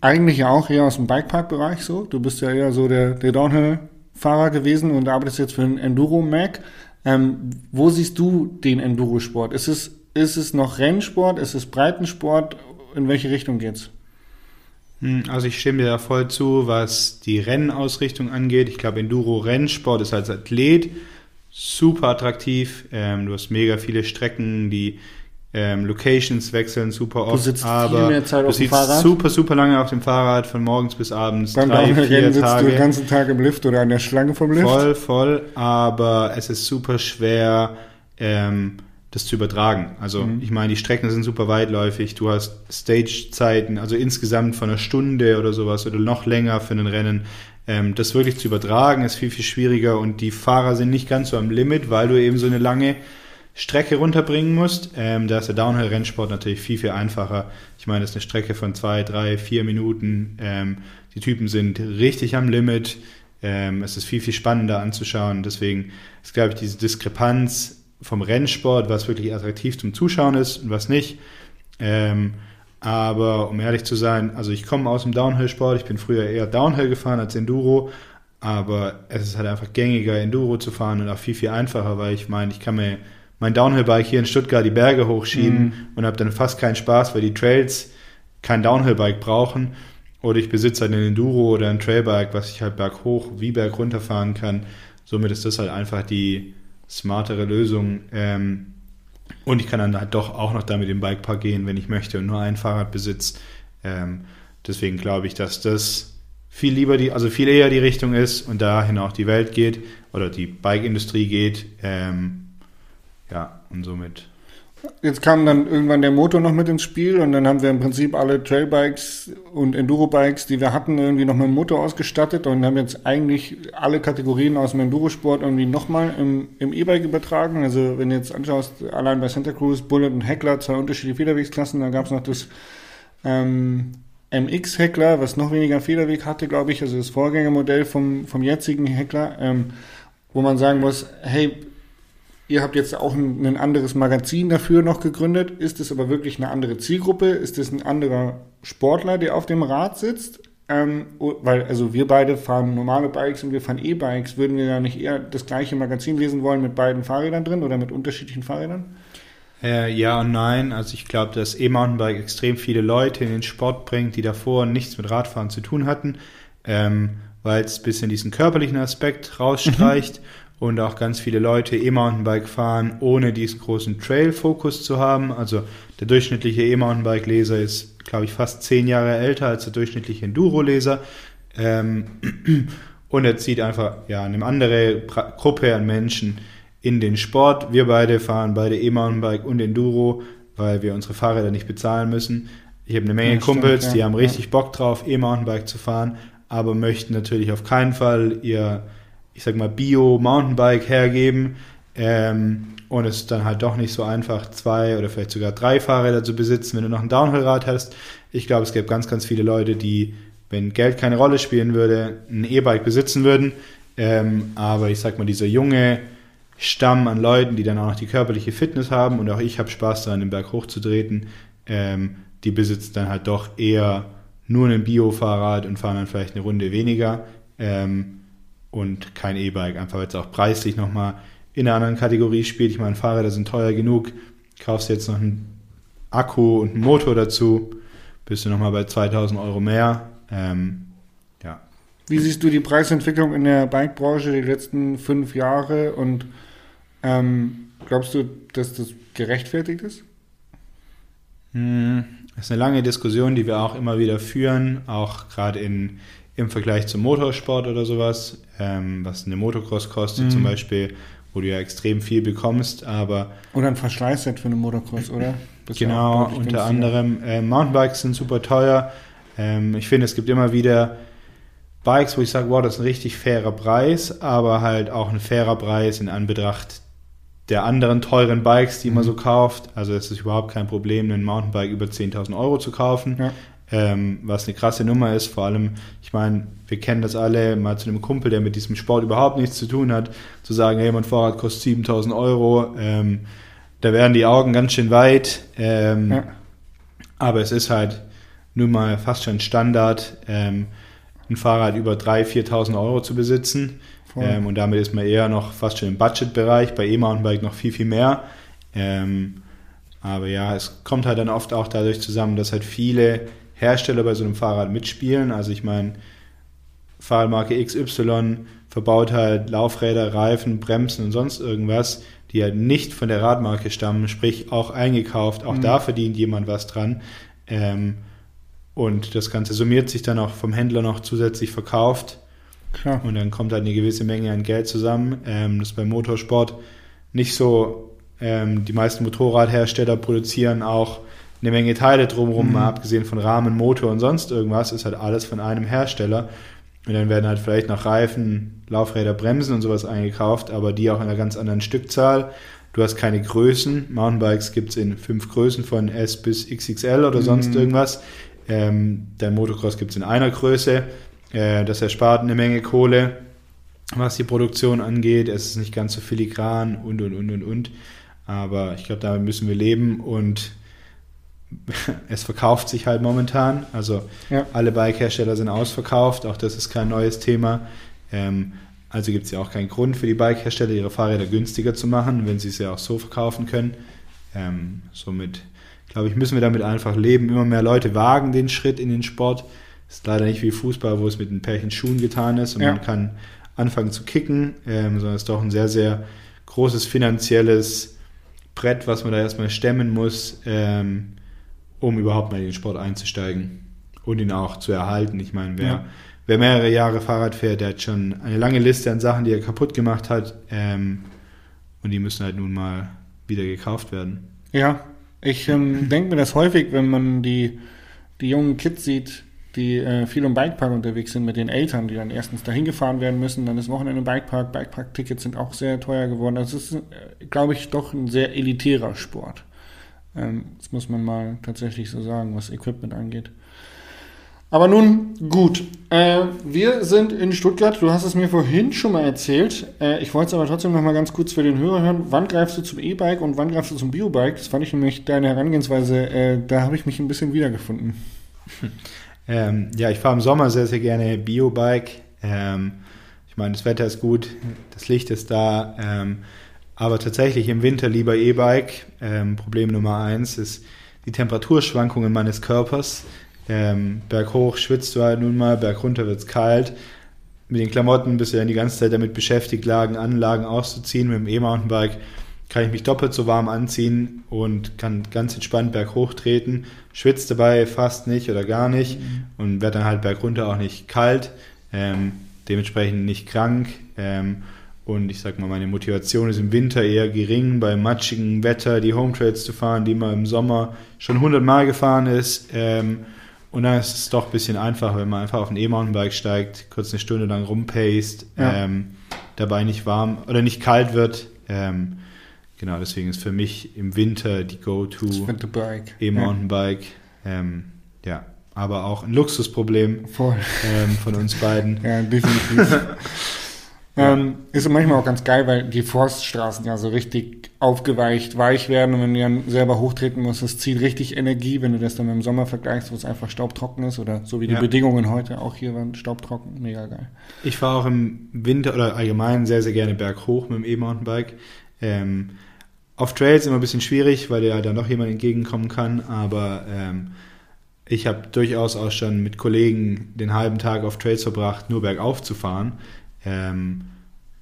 eigentlich ja auch eher aus dem Bikepark-Bereich so. Du bist ja eher so der, der Downhill-Fahrer gewesen und arbeitest jetzt für den Enduro-Mac. Ähm, wo siehst du den Enduro-Sport? Ist es, ist es noch Rennsport? Ist es Breitensport? In welche Richtung geht's? Hm, also ich stimme dir da voll zu, was die Rennausrichtung angeht. Ich glaube, Enduro-Rennsport ist als Athlet super attraktiv. Ähm, du hast mega viele Strecken, die ähm, Locations wechseln super oft. Du sitzt aber viel mehr Zeit auf dem Fahrrad. super, super lange auf dem Fahrrad, von morgens bis abends. Beim drei, vier Rennen sitzt Tage. du den ganzen Tag im Lift oder an der Schlange vom Lift. Voll, voll, aber es ist super schwer, ähm, das zu übertragen. Also mhm. ich meine, die Strecken sind super weitläufig. Du hast Stage-Zeiten, also insgesamt von einer Stunde oder sowas oder noch länger für ein Rennen. Ähm, das wirklich zu übertragen ist viel, viel schwieriger und die Fahrer sind nicht ganz so am Limit, weil du eben so eine lange Strecke runterbringen musst. Ähm, da ist der Downhill-Rennsport natürlich viel, viel einfacher. Ich meine, das ist eine Strecke von zwei, drei, vier Minuten. Ähm, die Typen sind richtig am Limit. Ähm, es ist viel, viel spannender anzuschauen. Deswegen ist, glaube ich, diese Diskrepanz vom Rennsport, was wirklich attraktiv zum Zuschauen ist und was nicht. Ähm, aber um ehrlich zu sein, also ich komme aus dem Downhill-Sport, ich bin früher eher Downhill gefahren als Enduro, aber es ist halt einfach gängiger, Enduro zu fahren und auch viel, viel einfacher, weil ich meine, ich kann mir mein Downhill-Bike hier in Stuttgart die Berge hochschieben mhm. und habe dann fast keinen Spaß, weil die Trails kein Downhill-Bike brauchen. Oder ich besitze halt ein Enduro oder ein Trailbike, was ich halt berghoch wie berg runterfahren kann. Somit ist das halt einfach die smartere Lösung. Ähm, und ich kann dann halt doch auch noch damit im Bikepark gehen, wenn ich möchte und nur ein Fahrrad besitze. Ähm, deswegen glaube ich, dass das viel lieber die, also viel eher die Richtung ist und dahin auch die Welt geht oder die Bike-Industrie geht. Ähm, ja, und somit. Jetzt kam dann irgendwann der Motor noch mit ins Spiel und dann haben wir im Prinzip alle Trailbikes und Enduro-Bikes, die wir hatten, irgendwie noch mit dem Motor ausgestattet und haben jetzt eigentlich alle Kategorien aus dem Endurosport irgendwie nochmal im, im E-Bike übertragen. Also wenn du jetzt anschaust, allein bei Santa Cruz, Bullet und Heckler, zwei unterschiedliche Federwegsklassen, da gab es noch das ähm, MX Heckler, was noch weniger Federweg hatte, glaube ich, also das Vorgängermodell vom, vom jetzigen Heckler, ähm, wo man sagen muss, hey, Ihr habt jetzt auch ein, ein, anderes Magazin dafür noch gegründet. Ist es aber wirklich eine andere Zielgruppe? Ist es ein anderer Sportler, der auf dem Rad sitzt? Ähm, weil, also wir beide fahren normale Bikes und wir fahren E-Bikes. Würden wir da nicht eher das gleiche Magazin lesen wollen mit beiden Fahrrädern drin oder mit unterschiedlichen Fahrrädern? Äh, ja und nein. Also ich glaube, dass E-Mountainbike extrem viele Leute in den Sport bringt, die davor nichts mit Radfahren zu tun hatten, ähm, weil es ein bisschen diesen körperlichen Aspekt rausstreicht. Und auch ganz viele Leute E-Mountainbike fahren, ohne diesen großen Trail-Fokus zu haben. Also der durchschnittliche E-Mountainbike-Leser ist, glaube ich, fast zehn Jahre älter als der durchschnittliche Enduro-Leser. Ähm, [clears throat] und er zieht einfach ja, eine andere Gruppe an Menschen in den Sport. Wir beide fahren beide E-Mountainbike und Enduro, weil wir unsere Fahrräder nicht bezahlen müssen. Ich habe eine Menge ja, Kumpels, stimmt, ja. die haben richtig Bock drauf, E-Mountainbike zu fahren, aber möchten natürlich auf keinen Fall ihr ich sag mal, Bio-Mountainbike hergeben. Ähm, und es ist dann halt doch nicht so einfach, zwei oder vielleicht sogar drei Fahrräder zu besitzen, wenn du noch ein Downhill-Rad hast. Ich glaube, es gibt ganz, ganz viele Leute, die, wenn Geld keine Rolle spielen würde, ein E-Bike besitzen würden. Ähm, aber ich sag mal, dieser junge Stamm an Leuten, die dann auch noch die körperliche Fitness haben und auch ich habe Spaß daran, den Berg hochzutreten, ähm, die besitzen dann halt doch eher nur ein Bio-Fahrrad und fahren dann vielleicht eine Runde weniger ähm, und kein E-Bike, einfach weil es auch preislich nochmal in einer anderen Kategorie spielt. Ich meine, Fahrräder sind teuer genug, kaufst jetzt noch einen Akku und einen Motor dazu, bist du nochmal bei 2000 Euro mehr. Ähm, ja. Wie siehst du die Preisentwicklung in der Bike-Branche die letzten fünf Jahre und ähm, glaubst du, dass das gerechtfertigt ist? Hm, das ist eine lange Diskussion, die wir auch immer wieder führen, auch gerade in, im Vergleich zum Motorsport oder sowas, ähm, was eine Motocross kostet Mhm. zum Beispiel, wo du ja extrem viel bekommst, aber Oder ein Verschleißset für eine Motocross, oder? Das ja Genau, deutlich unter anderem äh, Mountainbikes sind super teuer. Ähm, ich finde, es gibt immer wieder Bikes, wo ich sage, wow, das ist ein richtig fairer Preis, aber halt auch ein fairer Preis in Anbetracht der anderen teuren Bikes, die man Mhm. so kauft. Also es ist überhaupt kein Problem, ein Mountainbike über 10.000 Euro zu kaufen. Ja. Ähm, was eine krasse Nummer ist, vor allem, ich meine, wir kennen das alle, mal zu einem Kumpel, der mit diesem Sport überhaupt nichts zu tun hat, zu sagen, hey, mein Fahrrad kostet 7000 Euro, ähm, da wären die Augen ganz schön weit, ähm, Ja. aber es ist halt nun mal fast schon Standard, ähm, ein Fahrrad über 3.000, 4.000 Euro zu besitzen ähm, und damit ist man eher noch fast schon im Budgetbereich, bei E-Mountainbike noch viel, viel mehr. Ähm, aber ja, es kommt halt dann oft auch dadurch zusammen, dass halt viele Hersteller bei so einem Fahrrad mitspielen. Also ich meine, Fahrradmarke XY verbaut halt Laufräder, Reifen, Bremsen und sonst irgendwas, die halt nicht von der Radmarke stammen, sprich auch eingekauft. Auch Mhm. da verdient jemand was dran. Ähm, und das Ganze summiert sich dann auch vom Händler noch zusätzlich verkauft. Klar. Und dann kommt halt eine gewisse Menge an Geld zusammen. Ähm, das ist beim Motorsport nicht so. Ähm, die meisten Motorradhersteller produzieren auch eine Menge Teile drumherum, Mhm. mal abgesehen von Rahmen, Motor und sonst irgendwas, ist halt alles von einem Hersteller. Und dann werden halt vielleicht noch Reifen, Laufräder, Bremsen und sowas eingekauft, aber die auch in einer ganz anderen Stückzahl. Du hast keine Größen. Mountainbikes gibt es in fünf Größen von S bis XXL oder sonst Mhm. irgendwas. Ähm, der Motocross gibt es in einer Größe. Äh, das erspart eine Menge Kohle, was die Produktion angeht. Es ist nicht ganz so filigran und, und, und, und, und. Aber ich glaube, damit müssen wir leben und [laughs] es verkauft sich halt momentan. Also Ja. alle Bike-Hersteller sind ausverkauft. Auch das ist kein neues Thema. Ähm, also gibt es ja auch keinen Grund für die Bike-Hersteller, ihre Fahrräder günstiger zu machen, wenn sie es ja auch so verkaufen können. Ähm, somit, glaube ich, müssen wir damit einfach leben. Immer mehr Leute wagen den Schritt in den Sport. Ist leider nicht wie Fußball, wo es mit ein Pärchen Schuhen getan ist und Ja. man kann anfangen zu kicken, ähm, sondern es ist doch ein sehr, sehr großes finanzielles Brett, was man da erstmal stemmen muss, ähm, um überhaupt mal in den Sport einzusteigen und ihn auch zu erhalten. Ich meine, wer, Ja. wer mehrere Jahre Fahrrad fährt, der hat schon eine lange Liste an Sachen, die er kaputt gemacht hat ähm, und die müssen halt nun mal wieder gekauft werden. Ja, ich ähm, [laughs] denke mir das häufig, wenn man die, die jungen Kids sieht, die äh, viel im Bikepark unterwegs sind mit den Eltern, die dann erstens dahin gefahren werden müssen, dann ist Wochenende im Bikepark, Bikepark-Tickets sind auch sehr teuer geworden. Das ist, äh, glaube ich, doch ein sehr elitärer Sport. Ähm, das muss man mal tatsächlich so sagen, was Equipment angeht. Aber nun, gut. Äh, wir sind in Stuttgart. Du hast es mir vorhin schon mal erzählt. Äh, ich wollte es aber trotzdem noch mal ganz kurz für den Hörer hören. Wann greifst du zum E-Bike und wann greifst du zum Biobike? Das fand ich nämlich deine Herangehensweise. Äh, da habe ich mich ein bisschen wiedergefunden. [laughs] Ähm, ja, ich fahre im Sommer sehr, sehr gerne Biobike. Ähm, ich meine, das Wetter ist gut, das Licht ist da. Ähm, aber tatsächlich im Winter lieber E-Bike. Ähm, Problem Nummer eins ist die Temperaturschwankungen meines Körpers. Ähm, berghoch schwitzt du halt nun mal, bergunter wird es kalt. Mit den Klamotten bist du dann die ganze Zeit damit beschäftigt, Lagen, Anlagen auszuziehen. Mit dem E-Mountainbike kann ich mich doppelt so warm anziehen und kann ganz entspannt berghoch treten. Schwitzt dabei fast nicht oder gar nicht und werde dann halt bergunter auch nicht kalt, ähm, dementsprechend nicht krank. Ähm, und ich sag mal, meine Motivation ist im Winter eher gering, bei matschigen Wetter die Home Trails zu fahren, die man im Sommer schon 100 Mal gefahren ist. Ähm, und dann ist es doch ein bisschen einfacher, wenn man einfach auf ein E-Mountainbike steigt, kurz eine Stunde lang rumpaced, Ja. ähm, dabei nicht warm oder nicht kalt wird. Ähm, genau, deswegen ist für mich im Winter die Go-To. E-Mountainbike. Ähm, ja, aber auch ein Luxusproblem Ja, ähm, von uns beiden. Ja, definitiv. [laughs] Ähm, ist manchmal auch ganz geil, weil die Forststraßen ja so richtig aufgeweicht, weich werden und wenn du dann selber hochtreten musst, das zieht richtig Energie, wenn du das dann im Sommer vergleichst, wo es einfach staubtrocken ist oder so wie die Ja. Bedingungen heute auch hier waren, staubtrocken, mega geil. Ich fahre auch im Winter oder allgemein sehr, sehr gerne berghoch mit dem E-Mountainbike. Ähm, auf Trails immer ein bisschen schwierig, weil ja dann noch jemand entgegenkommen kann, aber ähm, ich habe durchaus auch schon mit Kollegen den halben Tag auf Trails verbracht, nur bergauf zu fahren, ähm,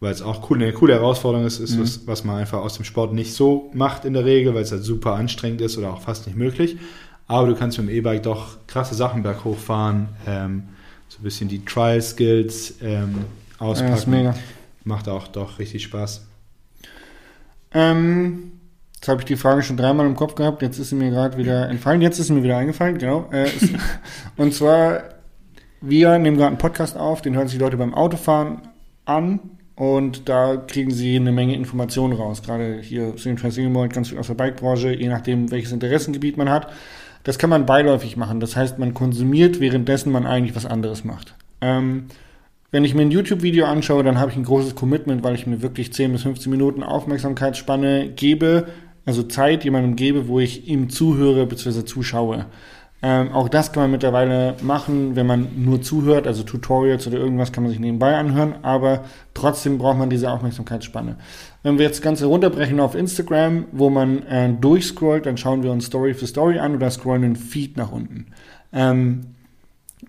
weil es auch cool, eine coole Herausforderung ist, ist Mhm. was, was man einfach aus dem Sport nicht so macht in der Regel, weil es halt super anstrengend ist oder auch fast nicht möglich. Aber du kannst mit dem E-Bike doch krasse Sachen berghoch fahren, ähm, so ein bisschen die Trial-Skills ähm, Ja, auspacken. ist mega. Macht auch doch richtig Spaß. Ähm, jetzt habe ich die Frage schon dreimal im Kopf gehabt, jetzt ist sie mir gerade wieder entfallen, jetzt ist sie mir wieder eingefallen, genau. Äh, [laughs] und zwar, wir nehmen gerade einen Podcast auf, den hören sich die Leute beim Autofahren an und da kriegen sie eine Menge Informationen raus. Gerade hier Stream Transinglemalt, ganz viel aus der Bike-Branche, je nachdem, welches Interessengebiet man hat. Das kann man beiläufig machen. Das heißt, man konsumiert, währenddessen man eigentlich was anderes macht. Ähm, wenn ich mir ein YouTube-Video anschaue, dann habe ich ein großes Commitment, weil ich mir wirklich 10 bis 15 Minuten Aufmerksamkeitsspanne gebe, also Zeit jemandem gebe, wo ich ihm zuhöre bzw. zuschaue. Ähm, auch das kann man mittlerweile machen, wenn man nur zuhört, also Tutorials oder irgendwas kann man sich nebenbei anhören, aber trotzdem braucht man diese Aufmerksamkeitsspanne. Wenn wir jetzt das Ganze runterbrechen auf Instagram, wo man äh, durchscrollt, dann schauen wir uns Story für Story an oder scrollen den Feed nach unten. Ähm,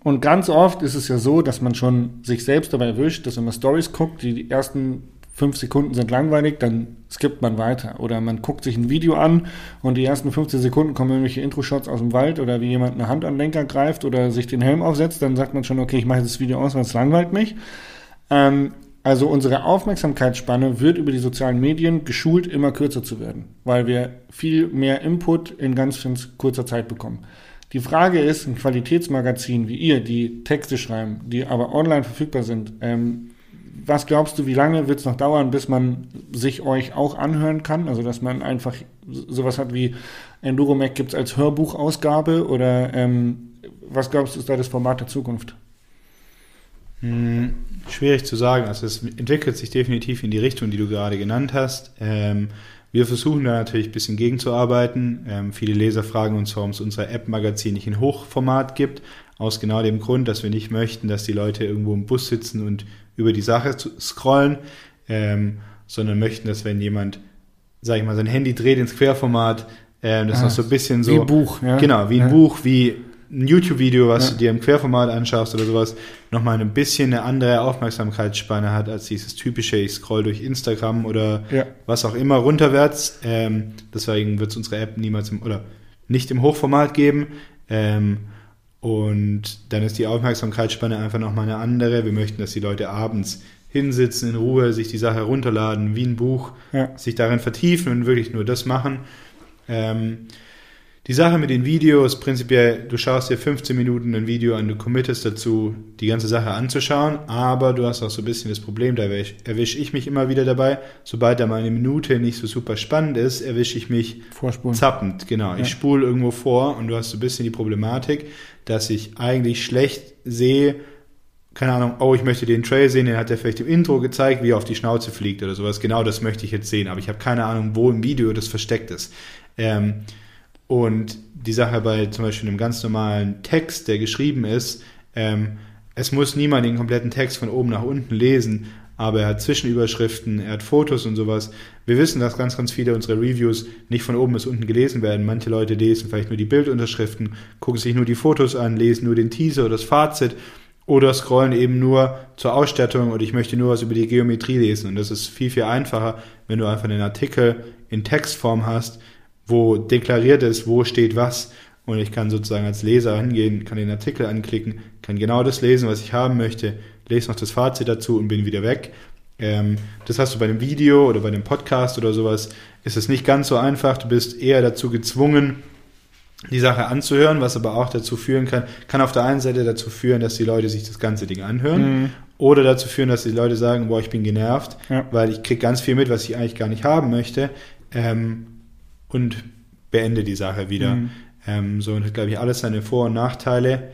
und ganz oft ist es ja so, dass man schon sich selbst dabei erwischt, dass wenn man Stories guckt, die, die ersten fünf Sekunden sind langweilig, dann skippt man weiter. Oder man guckt sich ein Video an und die ersten 15 Sekunden kommen irgendwelche Intro-Shots aus dem Wald oder wie jemand eine Hand an den Lenker greift oder sich den Helm aufsetzt, dann sagt man schon, okay, ich mache das Video aus, weil es langweilt mich. Ähm, also unsere Aufmerksamkeitsspanne wird über die sozialen Medien geschult, immer kürzer zu werden, weil wir viel mehr Input in ganz, kurzer Zeit bekommen. Die Frage ist, ein Qualitätsmagazin wie ihr, die Texte schreiben, die aber online verfügbar sind, ähm, was glaubst du, wie lange wird es noch dauern, bis man sich euch auch anhören kann? Also, dass man einfach sowas hat wie Enduromec gibt es als Hörbuchausgabe oder ähm, was glaubst du, ist da das Format der Zukunft? Hm, schwierig zu sagen. Also es entwickelt sich definitiv in die Richtung, die du gerade genannt hast. Ähm, wir versuchen da natürlich ein bisschen gegenzuarbeiten. Ähm, viele Leser fragen uns, warum es unser App-Magazin nicht in Hochformat gibt. Aus genau dem Grund, dass wir nicht möchten, dass die Leute irgendwo im Bus sitzen und über die Sache zu scrollen, ähm, sondern möchten, dass wenn jemand, sag ich mal, sein Handy dreht ins Querformat, ähm, das Ah, noch so ein bisschen so wie ein Buch, ja. Genau, wie ein Ja. Buch, wie ein YouTube-Video, was Ja. du dir im Querformat anschaust oder sowas, nochmal ein bisschen eine andere Aufmerksamkeitsspanne hat als dieses typische, ich scroll durch Instagram oder Ja. was auch immer runterwärts. Ähm, deswegen wird es unsere App niemals im, oder nicht im Hochformat geben. Ähm, und dann ist die Aufmerksamkeitsspanne einfach nochmal eine andere. Wir möchten, dass die Leute abends hinsitzen, in Ruhe, sich die Sache runterladen, wie ein Buch, Ja. sich darin vertiefen und wirklich nur das machen. Ähm, die Sache mit den Videos, prinzipiell, du schaust dir 15 Minuten ein Video an, du committest dazu, die ganze Sache anzuschauen, aber du hast auch so ein bisschen das Problem, da erwische erwisch ich mich immer wieder dabei, sobald da mal eine Minute nicht so super spannend ist, erwische ich mich Vorspulen. zappend, genau. Ja. Ich spule irgendwo vor und du hast so ein bisschen die Problematik, dass ich eigentlich schlecht sehe, keine Ahnung, oh, ich möchte den Trail sehen, den hat er vielleicht im Intro gezeigt, wie er auf die Schnauze fliegt oder sowas. Genau das möchte ich jetzt sehen, aber ich habe keine Ahnung, wo im Video das versteckt ist. Ähm, und die Sache bei zum Beispiel einem ganz normalen Text, der geschrieben ist, ähm, es muss niemand den kompletten Text von oben nach unten lesen, aber er hat Zwischenüberschriften, er hat Fotos und sowas. Wir wissen, dass ganz, ganz viele unserer Reviews nicht von oben bis unten gelesen werden. Manche Leute lesen vielleicht nur die Bildunterschriften, gucken sich nur die Fotos an, lesen nur den Teaser oder das Fazit oder scrollen eben nur zur Ausstattung und ich möchte nur was über die Geometrie lesen. Und das ist viel, viel einfacher, wenn du einfach einen Artikel in Textform hast, wo deklariert ist, wo steht was. Und ich kann sozusagen als Leser hingehen, kann den Artikel anklicken, kann genau das lesen, was ich haben möchte, lese noch das Fazit dazu und bin wieder weg. Ähm, das hast du bei einem Video oder bei einem Podcast oder sowas, ist es nicht ganz so einfach. Du bist eher dazu gezwungen, die Sache anzuhören, was aber auch dazu führen kann, kann auf der einen Seite dazu führen, dass die Leute sich das ganze Ding anhören Mhm. oder dazu führen, dass die Leute sagen, boah, ich bin genervt, Ja. weil ich krieg ganz viel mit, was ich eigentlich gar nicht haben möchte ähm, und beende die Sache wieder. Mhm. Ähm, so und hat, glaube ich, alles seine Vor- und Nachteile.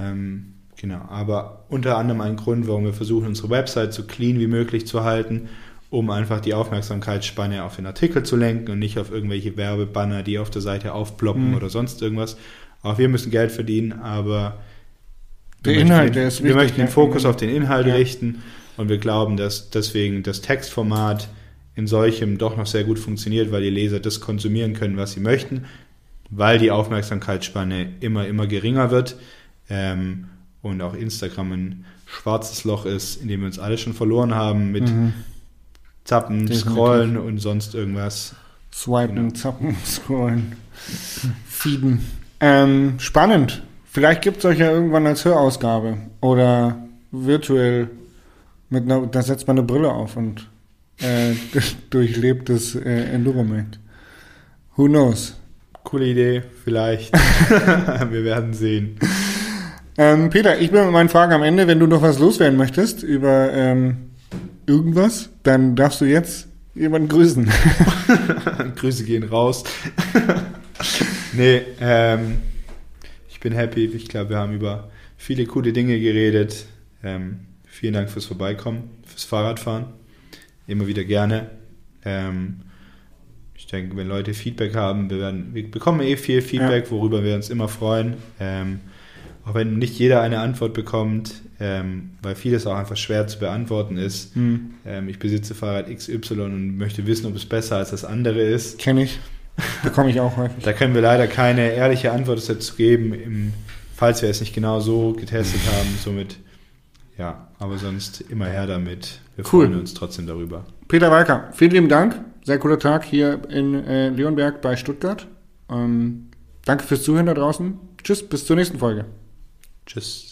Ähm, Genau, aber unter anderem ein Grund, warum wir versuchen, unsere Website so clean wie möglich zu halten, um einfach die Aufmerksamkeitsspanne auf den Artikel zu lenken und nicht auf irgendwelche Werbebanner, die auf der Seite aufploppen Mhm. oder sonst irgendwas. Auch wir müssen Geld verdienen, aber Der wir Inhalt, möchten, der ist wir wichtig, möchten den. Fokus auf den Inhalt Ja. richten und wir glauben, dass deswegen das Textformat in solchem doch noch sehr gut funktioniert, weil die Leser das konsumieren können, was sie möchten, weil die Aufmerksamkeitsspanne immer, immer geringer wird ähm, und auch Instagram ein schwarzes Loch ist, in dem wir uns alle schon verloren haben mit Mhm. Zappen, Definitiv. Scrollen und sonst irgendwas. Swipen, Genau. zappen, [laughs] scrollen, feeden. Ähm, spannend. Vielleicht gibt es euch ja irgendwann als Hörausgabe oder virtuell mit einer, da setzt man eine Brille auf und äh, [laughs] durchlebt das äh, Enduromed. Who knows? Coole Idee, vielleicht. [laughs] wir werden sehen. Ähm, Peter, ich bin mit meinen Fragen am Ende. Wenn du noch was loswerden möchtest über ähm, irgendwas, dann darfst du jetzt jemanden grüßen. [laughs] Grüße gehen raus. nee, ähm, ich bin happy. Ich glaube, wir haben über viele coole Dinge geredet. Ähm, vielen Dank fürs Vorbeikommen, fürs Fahrradfahren. Immer wieder gerne. Ähm, ich denke, wenn Leute Feedback haben, wir, werden, wir bekommen eh viel Feedback, worüber wir uns immer freuen. Ähm, auch wenn nicht jeder eine Antwort bekommt, ähm, weil vieles auch einfach schwer zu beantworten ist. Hm, Ähm, ich besitze Fahrrad XY und möchte wissen, ob es besser als das andere ist. Kenn ich. Bekomme ich auch häufig. Da können wir leider keine ehrliche Antwort dazu geben, im, falls wir es nicht genau so getestet haben. Somit, ja, aber sonst immer her damit. Wir Cool. freuen uns trotzdem darüber. Peter Walker, vielen lieben Dank. Sehr cooler Tag hier in äh, Leonberg bei Stuttgart. Ähm, danke fürs Zuhören da draußen. Tschüss, bis zur nächsten Folge. Tschüss.